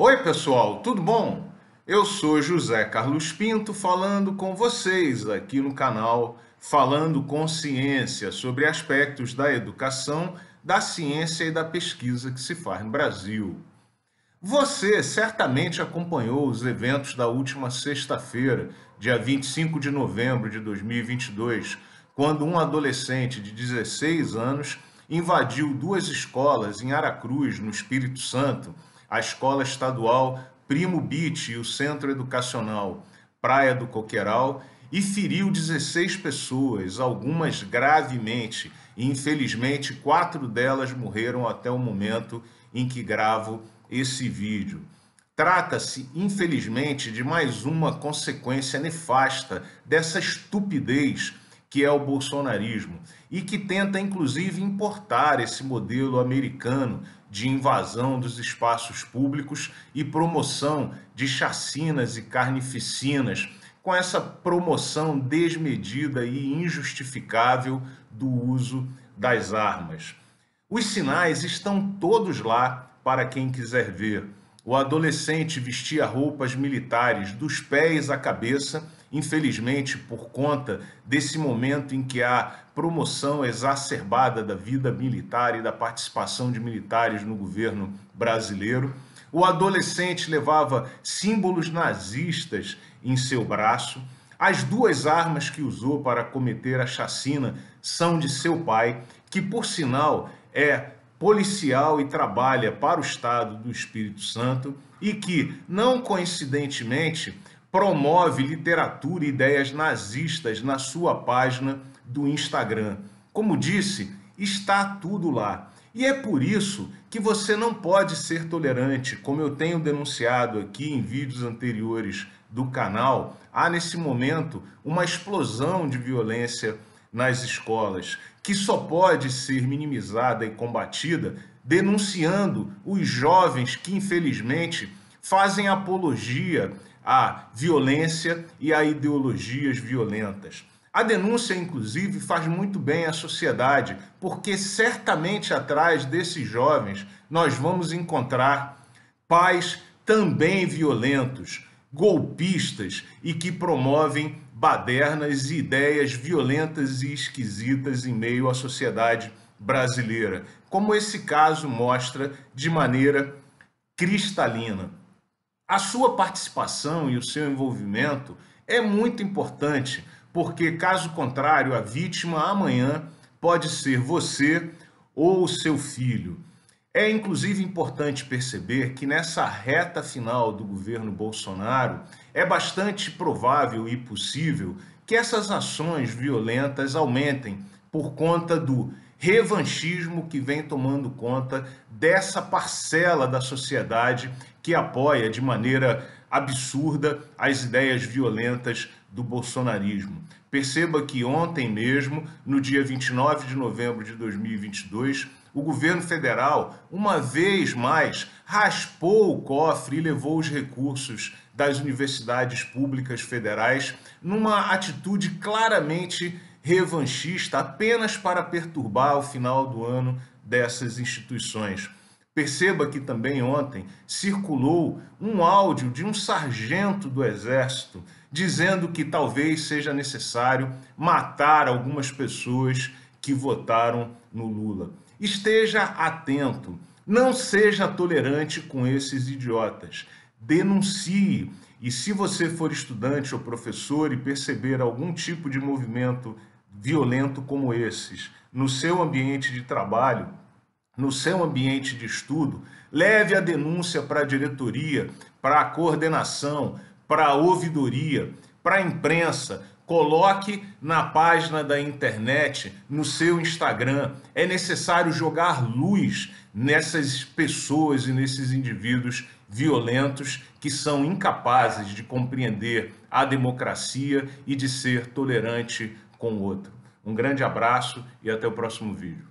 Oi, pessoal, tudo bom? Eu sou José Carlos Pinto falando com vocês aqui no canal Falando com Ciência sobre aspectos da educação, da ciência e da pesquisa que se faz no Brasil. Você certamente acompanhou os eventos da última sexta-feira, dia 25 de novembro de 2022, quando um adolescente de 16 anos invadiu duas escolas em Aracruz, no Espírito Santo a Escola Estadual Primo Beach e o Centro Educacional Praia do Coqueiral e feriu 16 pessoas, algumas gravemente, e infelizmente quatro delas morreram até o momento em que gravo esse vídeo. Trata-se, infelizmente, de mais uma consequência nefasta dessa estupidez que é o bolsonarismo e que tenta inclusive importar esse modelo americano de invasão dos espaços públicos e promoção de chacinas e carnificinas, com essa promoção desmedida e injustificável do uso das armas. Os sinais estão todos lá para quem quiser ver. O adolescente vestia roupas militares dos pés à cabeça Infelizmente, por conta desse momento em que há promoção exacerbada da vida militar e da participação de militares no governo brasileiro, o adolescente levava símbolos nazistas em seu braço. As duas armas que usou para cometer a chacina são de seu pai, que, por sinal, é policial e trabalha para o Estado do Espírito Santo e que, não coincidentemente, promove literatura e ideias nazistas na sua página do Instagram. Como disse, está tudo lá. E é por isso que você não pode ser tolerante, como eu tenho denunciado aqui em vídeos anteriores do canal. Há nesse momento uma explosão de violência nas escolas, que só pode ser minimizada e combatida denunciando os jovens que, infelizmente, fazem apologia à violência e a ideologias violentas. A denúncia, inclusive, faz muito bem à sociedade, porque certamente atrás desses jovens nós vamos encontrar pais também violentos, golpistas e que promovem badernas e ideias violentas e esquisitas em meio à sociedade brasileira, como esse caso mostra de maneira cristalina. A sua participação e o seu envolvimento é muito importante, porque caso contrário, a vítima amanhã pode ser você ou o seu filho. É inclusive importante perceber que nessa reta final do governo Bolsonaro é bastante provável e possível que essas ações violentas aumentem por conta do revanchismo que vem tomando conta dessa parcela da sociedade que apoia de maneira absurda as ideias violentas do bolsonarismo. Perceba que ontem mesmo, no dia 29 de novembro de 2022, o governo federal, uma vez mais, raspou o cofre e levou os recursos das universidades públicas federais numa atitude claramente revanchista apenas para perturbar o final do ano dessas instituições. Perceba que também ontem circulou um áudio de um sargento do Exército dizendo que talvez seja necessário matar algumas pessoas que votaram no Lula. Esteja atento, não seja tolerante com esses idiotas. Denuncie. E se você for estudante ou professor e perceber algum tipo de movimento violento como esses no seu ambiente de trabalho, no seu ambiente de estudo, leve a denúncia para a diretoria, para a coordenação, para a ouvidoria, para a imprensa, coloque na página da internet, no seu Instagram. É necessário jogar luz nessas pessoas e nesses indivíduos violentos que são incapazes de compreender a democracia e de ser tolerante com o outro. Um grande abraço e até o próximo vídeo.